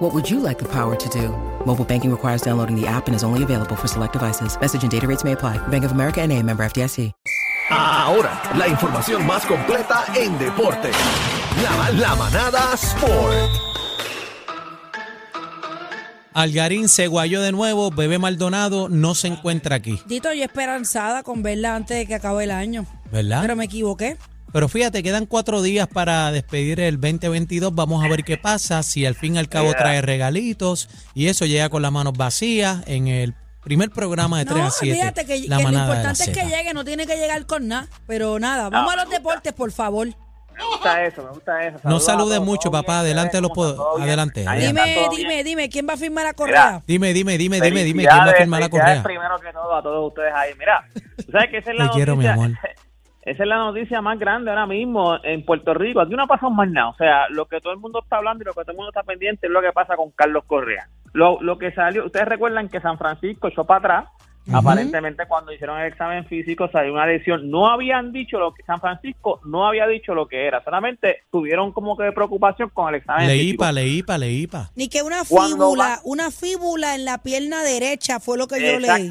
What would you like the power to do? Mobile banking requires downloading the app and is only available for select devices. Message and data rates may apply. Bank of America and a member FDIC. Ahora, la información más completa en deporte. La, la manada Sport. Algarín se guayó de nuevo, Bebé Maldonado no se encuentra aquí, Dito, yo esperanzada con verla antes de que acabe el año. ¿verdad? Pero me equivoqué. Pero fíjate, quedan cuatro días para despedir el 2022. Vamos a ver qué pasa, si al fin y al cabo trae regalitos y eso llega con las manos vacías en el primer programa de 3 No, a 7. fíjate que, la que lo manada de la importante es que llegue, no tiene que llegar con nada. Pero nada, vamos a los deportes, por favor. Me gusta eso, me gusta eso. No Saludos saludes mucho, todo papá. bien, Adelante lo ¿cómo puedo. Adelante. Dime, todo bien. dime, dime, ¿quién va a firmar la correa? Dime, dime, dime, dime, dime, ¿quién va a firmar la correa? primero que todo a todos ustedes ahí. Mira, sabes que esa es la Te quiero, mi noticia. amor. Esa es la noticia más grande ahora mismo en Puerto Rico. Aquí no ha pasado más nada. O sea, lo que todo el mundo está hablando y lo que todo el mundo está pendiente es lo que pasa con Carlos Correa. Lo, lo que salió, ustedes recuerdan que San Francisco echó para atrás. Aparentemente cuando hicieron el examen físico salió una lesión. No habían dicho lo que San Francisco no había dicho lo que era. Solamente tuvieron como que preocupación con el examen físico. Leípa, leípa, leípa. Ni que una fíbula, va- una fíbula en la pierna derecha fue lo que yo leí.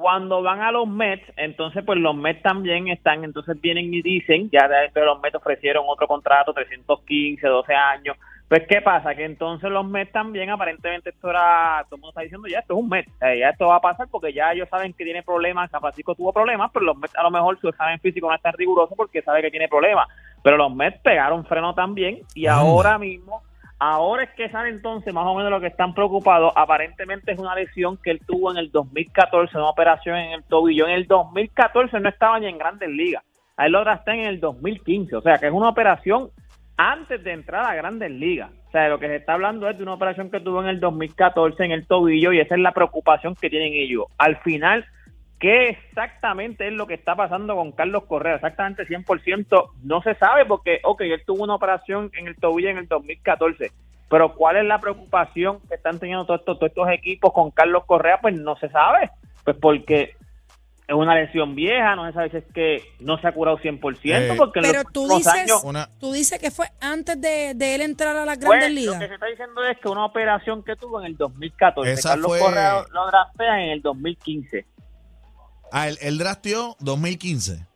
Cuando van a los Mets, entonces pues los Mets también están, entonces vienen y dicen, ya de los Mets ofrecieron otro contrato, 315, 12 años. Pues qué pasa, que entonces los Mets también, aparentemente esto era, todo el mundo está diciendo ya esto es un Mets, eh, ya esto va a pasar porque ya ellos saben que tiene problemas, San Francisco tuvo problemas, pero los Mets a lo mejor su examen físico no es tan riguroso porque sabe que tiene problemas. Pero los Mets pegaron freno también y ahora mismo Ahora es que sabe entonces más o menos lo que están preocupados. Aparentemente es una lesión que él tuvo en el 2014, una operación en el tobillo. En el 2014 no estaba ni en grandes ligas. A él lo drafté en el 2015. O sea que es una operación antes de entrar a grandes ligas. O sea, de lo que se está hablando es de una operación que tuvo en el 2014 en el tobillo y esa es la preocupación que tienen ellos. Al final, ¿Qué exactamente es lo que está pasando con Carlos Correa? Exactamente 100% no se sabe porque, ok, él tuvo una operación en el tobillo en el 2014, pero ¿cuál es la preocupación que están teniendo todos estos, todos estos equipos con Carlos Correa? Pues no se sabe, pues porque es una lesión vieja, no se sabe si es que no se ha curado 100%, Eh, porque en Pero los tú dices, años... Una- tú dices que fue antes de, de él entrar a las Pues, grandes lo ligas. que se está diciendo es que una operación que tuvo en el 2014, Esa Carlos fue- Correa lo draftea en el 2015. Ah, él, él drafteó 2015.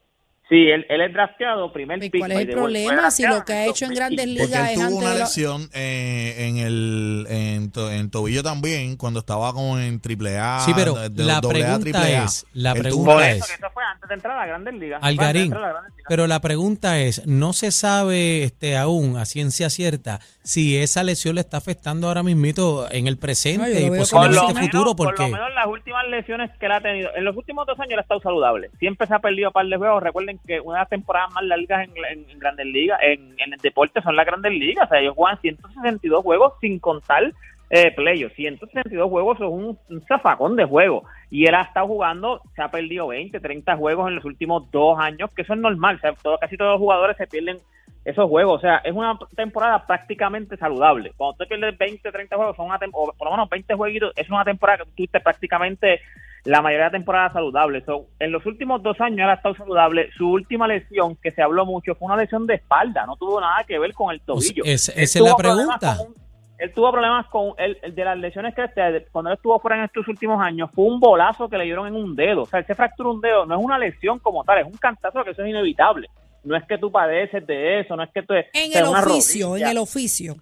Sí, él, él es drafteado primer ¿Y pick. cuál es el problema si lo que ha hecho en 2015. grandes Porque ligas él es tuvo antes una la- lesión eh, en el en, to- en tobillo también cuando estaba como en triple A. Sí, pero de- de la doble A, pregunta triple A. es, la tuvo pregunta es- que eso fue antes de entrar a las grandes ligas. Fue antes de Algarín, grandes ligas. pero la pregunta es, no se sabe este aún a ciencia cierta si esa lesión le está afectando ahora mismito en el presente y posiblemente futuro menos, por lo menos las últimas lesiones que él ha tenido, en los últimos dos años él ha estado saludable. Siempre se ha perdido un par de juegos. Recuerden que una de las temporadas más largas en, en- en Grandes Ligas, en, en el deporte, son las Grandes Ligas. O sea, ellos juegan 162 juegos sin contar eh, playoffs. 162 juegos son un, un zafacón de juegos. Y él ha estado jugando, se ha perdido 20, 30 juegos en los últimos dos años, que eso es normal. O sea, todo- casi todos los jugadores se pierden esos juegos. O sea, es una temporada prácticamente saludable. Cuando tú pierdes 20, 30 juegos, son una o por lo menos 20 jueguitos, es una temporada que tuviste prácticamente la mayoría de la temporada saludable. So, en los últimos dos años él ha estado saludable. Su última lesión, que se habló mucho, fue una lesión de espalda. No tuvo nada que ver con el tobillo. es- esa es la pregunta. un- él tuvo problemas con el, el de las lesiones que este- cuando él estuvo fuera en estos últimos años fue un bolazo que le dieron en un dedo. O sea, él se fracturó un dedo, no es una lesión como tal, es un cantazo que eso es inevitable. No es que tú padeces de eso, no es que tú En el oficio, en el oficio.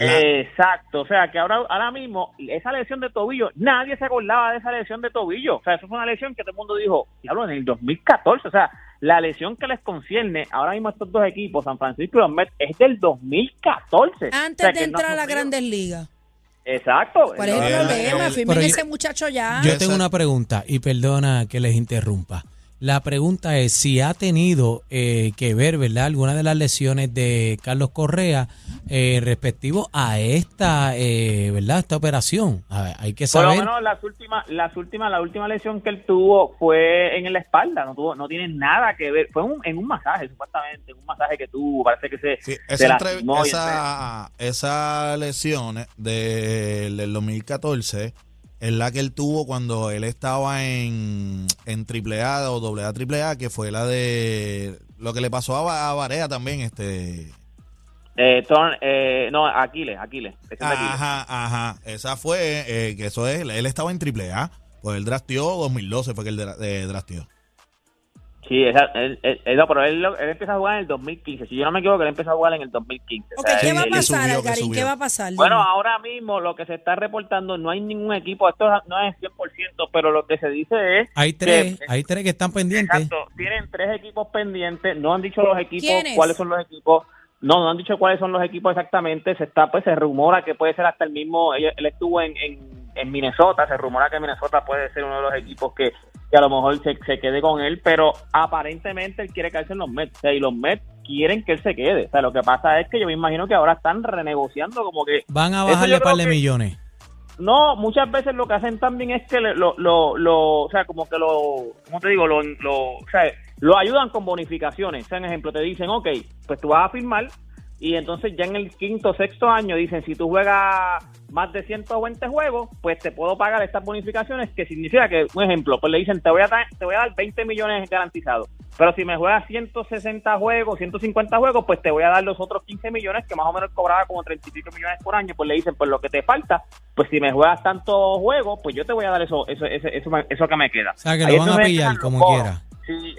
Exacto, o sea que ahora, ahora mismo esa lesión de tobillo, nadie se acordaba de esa lesión de tobillo, o sea, eso fue una lesión que todo el mundo dijo, diablo, en el 2014, o sea, la lesión que les concierne ahora mismo a estos dos equipos, San Francisco y los Mets, es del 2014. Antes O sea, de no entrar a sufrido. grandes ligas. Exacto. ¿Cuál es el El- problema? el- Firmen ese muchacho ya. Yo tengo una pregunta y perdona que les interrumpa. La pregunta es si ha tenido eh, que ver, ¿verdad? Alguna de las lesiones de Carlos Correa eh, respectivo a esta, eh, ¿verdad? Esta operación. Ah, hay que Por lo saber. menos las últimas, las últimas, la última lesión que él tuvo fue en la espalda, no tuvo, no tiene nada que ver, fue un- en un masaje supuestamente, en un masaje que tuvo, parece que se, Sí, se esa, entre- lastimó esa, esa lesión de- del 2014 es la que él tuvo cuando él estaba en, en AAA o AA AAA, que fue la de lo que le pasó a, a Varea también, este... Eh, eh, no, Aquiles, Aquiles. Aquiles. Ajá, ajá. Esa fue, eh, que eso es, él estaba en AAA, pues él drafteó 2012, fue que él eh, drafteó. Sí, esa, él, él- él- no, pero él, él empezó a jugar en el 2015. Si yo no me equivoco, él empezó a jugar en el 2015. O Ok, sea, ¿qué él- va a pasar, Algarín? ¿Qué va a pasar? Bueno, Dime. ahora mismo lo que se está reportando, no hay ningún equipo, esto no es 100%, pero lo que se dice es... Hay tres, que- hay tres que están pendientes. Exacto, tienen tres equipos pendientes, no han dicho los equipos, cuáles son los equipos, no, no han dicho cuáles son los equipos exactamente, se está, pues se rumora que puede ser hasta el mismo, él, él estuvo en, en, en Minnesota, se rumora que Minnesota puede ser uno de los equipos que, que a lo mejor se, se quede con él, pero aparentemente él quiere quedarse en los Mets, o sea, y los Mets quieren que él se quede, o sea, lo que pasa es que yo me imagino que ahora están renegociando como que Van a bajarle un par de millones. no, muchas veces lo que hacen también es que lo, lo, lo, o sea, como que lo, ¿cómo te digo? Lo, lo, o sea, lo ayudan con bonificaciones. O sea, en ejemplo, te dicen, ok, pues tú vas a firmar y entonces ya en el quinto, sexto año dicen, si tú juegas más de 120 juegos, pues te puedo pagar estas bonificaciones, que significa que, un ejemplo, pues le dicen, te voy a dar, te voy a dar 20 millones garantizados. Pero si me juegas 160 juegos, 150 juegos, pues te voy a dar los otros 15 millones, que más o menos cobraba como 30 y pico millones por año. Pues le dicen, pues lo que te falta, pues si me juegas tantos juegos, pues yo te voy a dar eso eso eso, eso, eso que me queda. O sea, que Ahí lo van a pillar como quiera.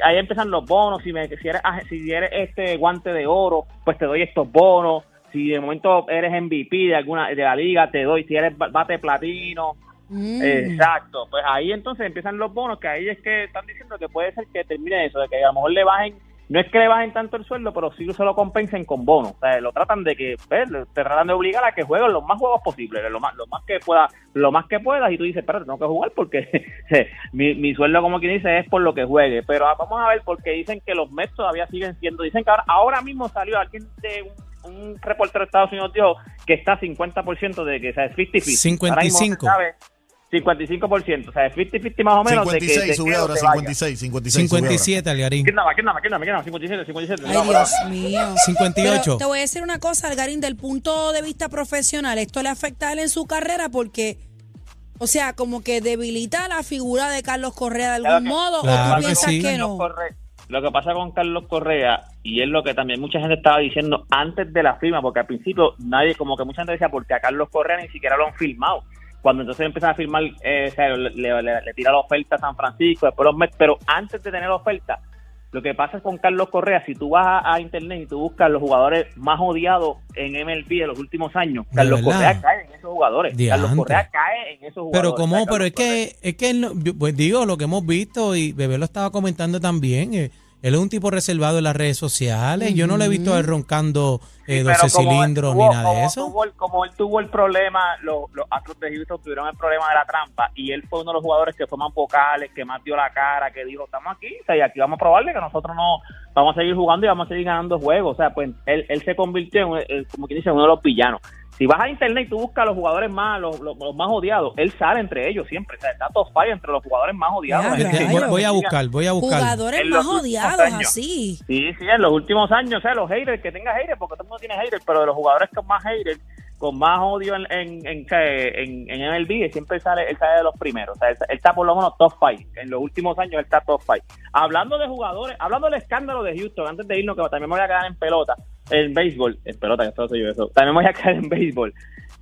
Ahí empiezan los bonos. Si, me, si eres si eres este guante de oro, pues te doy estos bonos. Si de momento eres MVP de alguna de la liga, te doy. Si eres ba- bate platino, Mm. Exacto, pues ahí entonces empiezan los bonos, que ahí es que están diciendo que puede ser que termine eso, de que a lo mejor le bajen, no es que le bajen tanto el sueldo, pero sí se lo compensen con bonos. O sea, lo tratan de que, pues, te tratan de obligar a que jueguen los más juegos posibles, lo más, lo más que pueda, lo más que puedas, y tú dices, espérate, tengo que jugar porque mi, mi sueldo, como quien dice, es por lo que juegue. Pero ah, vamos a ver, porque dicen que los Mets todavía siguen siendo, dicen que ahora, ahora mismo salió alguien de un, un reportero de Estados Unidos dijo que está 50% de que, o sea, es 50-50. Ahora mismo no se 55. sabe 55%, o sea, 50-50 más o menos. de que 56 sube ahora, se vaya. 56, 56 sube ahora. 57, Algarín. ¿Quién daba? ¿Quién daba? ¿Quién daba? ¿Quién daba? 57, 57. Ay, no, Dios pero- mío. 58. Pero te voy a decir una cosa, Algarín, del punto de vista profesional, esto le afecta a él en su carrera porque, o sea, como que debilita la figura de Carlos Correa de algún Claro que- modo, Claro o tú que piensas sí. que no. Lo que pasa con Carlos Correa, y es lo que también mucha gente estaba diciendo antes de la firma, porque al principio nadie, como que mucha gente decía, porque a Carlos Correa ni siquiera lo han firmado. Cuando entonces empiezan a firmar, eh, o sea, le, le- le tira la oferta a San Francisco, después los Mets, pero antes de tener la oferta, lo que pasa es con Carlos Correa, si tú vas a, a internet y tú buscas los jugadores más odiados en MLB de los últimos años, ¿De Carlos? Correa cae en esos jugadores. Carlos. Correa cae en esos jugadores. Pero cómo, pero es que, es que no- yo- pues digo, lo que hemos visto y Bebé lo estaba comentando también, eh, él es un tipo reservado en las redes sociales, yo no le he visto a él roncando eh, Sí, 12 pero como él cilindros tuvo- ni nada de eso. tuvo como él tuvo el problema, los, los Astros de Houston tuvieron el problema de la trampa y él fue uno de los jugadores que fue más vocales, que más dio la cara, que dijo, estamos aquí, o sea, y aquí vamos a probarle que nosotros no vamos a seguir jugando y vamos a seguir ganando juegos. O sea, pues él, él se convirtió en, eh, como quien dice, uno de los villanos. Si vas a internet y tú buscas a los jugadores más, los, los- los más odiados, él sale entre ellos siempre. O sea, está top five entre los jugadores más odiados. Ya, voy, voy a buscar, voy a buscar. Jugadores más odiados años. así. Sí, sí, en los últimos años, o sea, los haters, que tenga haters, porque todo el mundo tiene haters, pero de los jugadores con más haters, con más odio en, en, en, en, en MLB, siempre sale, él sale de los primeros. O sea, él, él está por lo menos top five. En los últimos años él está top five. Hablando de jugadores, hablando del escándalo de Houston, antes de irnos, que también me voy a quedar en pelota, en béisbol, en pelota, que esto soy yo eso, también voy a quedar en béisbol.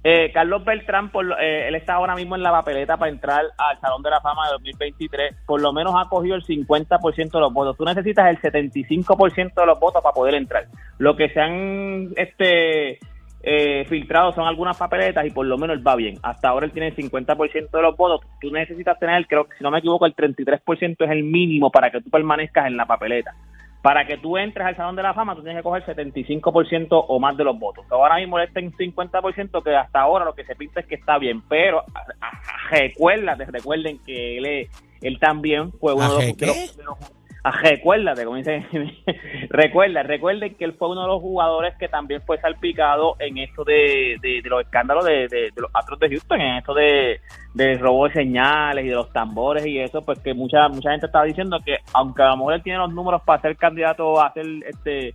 Eh, Carlos Beltrán, por, eh, él está ahora mismo en la papeleta para entrar al Salón de la Fama de 2023. Por lo menos ha cogido el 50% de los votos. Tú necesitas el 75% de los votos para poder entrar. Lo que se han este, eh, filtrado son algunas papeletas y por lo menos él va bien. Hasta ahora él tiene el 50% de los votos. Tú necesitas tener, creo que si no me equivoco, el 33% es el mínimo para que tú permanezcas en la papeleta. Para que tú entres al Salón de la Fama, tú tienes que coger 75% o más de los votos. Ahora mismo él está en 50%, que hasta ahora lo que se pinta es que está bien. Pero recuérdate, recuerden que él, él también fue uno de ¿Aje los, de los- de los- recuérdate, como recuerda, recuerden que él fue uno de los jugadores que también fue salpicado en esto de, de, de los escándalos de, de, los Astros de Houston, en esto de, de robo de señales y de los tambores y eso, pues que mucha mucha gente estaba diciendo que aunque a lo mejor él tiene los números para ser candidato a ser este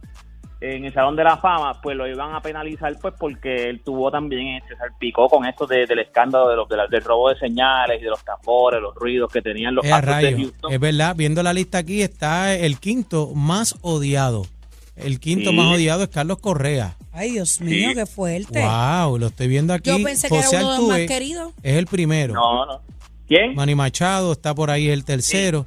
en el Salón de la Fama, pues lo iban a penalizar pues porque él tuvo también, se salpicó con esto de- del escándalo de los, de la- del robo de señales y de los tambores, los ruidos que tenían los Eh, a Astros de rayos. Houston. Es verdad, viendo la lista aquí está el quinto más odiado. El quinto Sí. más odiado es Carlos Correa. Ay, Dios mío, Sí. qué fuerte. Wow, lo estoy viendo aquí. Yo pensé que era José uno de los más queridos. Es el primero. No, no. ¿Quién? Manny Machado está por ahí el tercero.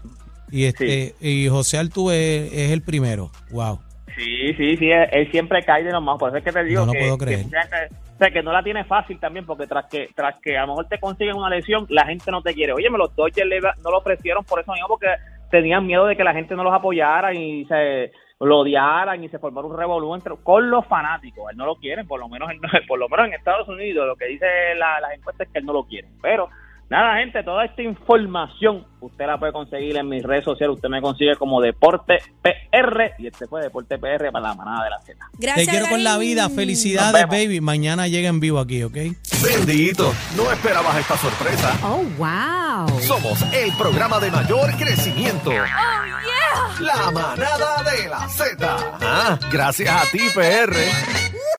Y este y José Altuve es el primero. Wow. Sí, sí, sí, él, él siempre cae de los más. Por eso es que te digo No que, puedo que creer. mucha gente- o sea, que no la tiene fácil también, porque tras que tras que a lo mejor te consiguen una lesión, la gente no te quiere. Oye, me los Dodgers le- no lo ofrecieron por eso mismo, porque tenían miedo de que la gente no los apoyara y se lo odiaran y se formara un revolú con los fanáticos. Él no lo quieren, por lo menos en, por lo menos en Estados Unidos, lo que dice la- las encuestas es que él no lo quiere. Pero Nada, gente, toda esta información usted la puede conseguir en mis redes sociales. Usted me consigue como Deporte PR y este fue Deporte PR para la manada de la Z. Gracias, Te quiero con la vida. Felicidades, baby. Mañana llega en vivo aquí, ¿ok? Bendito, no esperabas esta sorpresa. Oh, wow. Somos el programa de mayor crecimiento. La manada de la Z. Ah, gracias a ti, PR.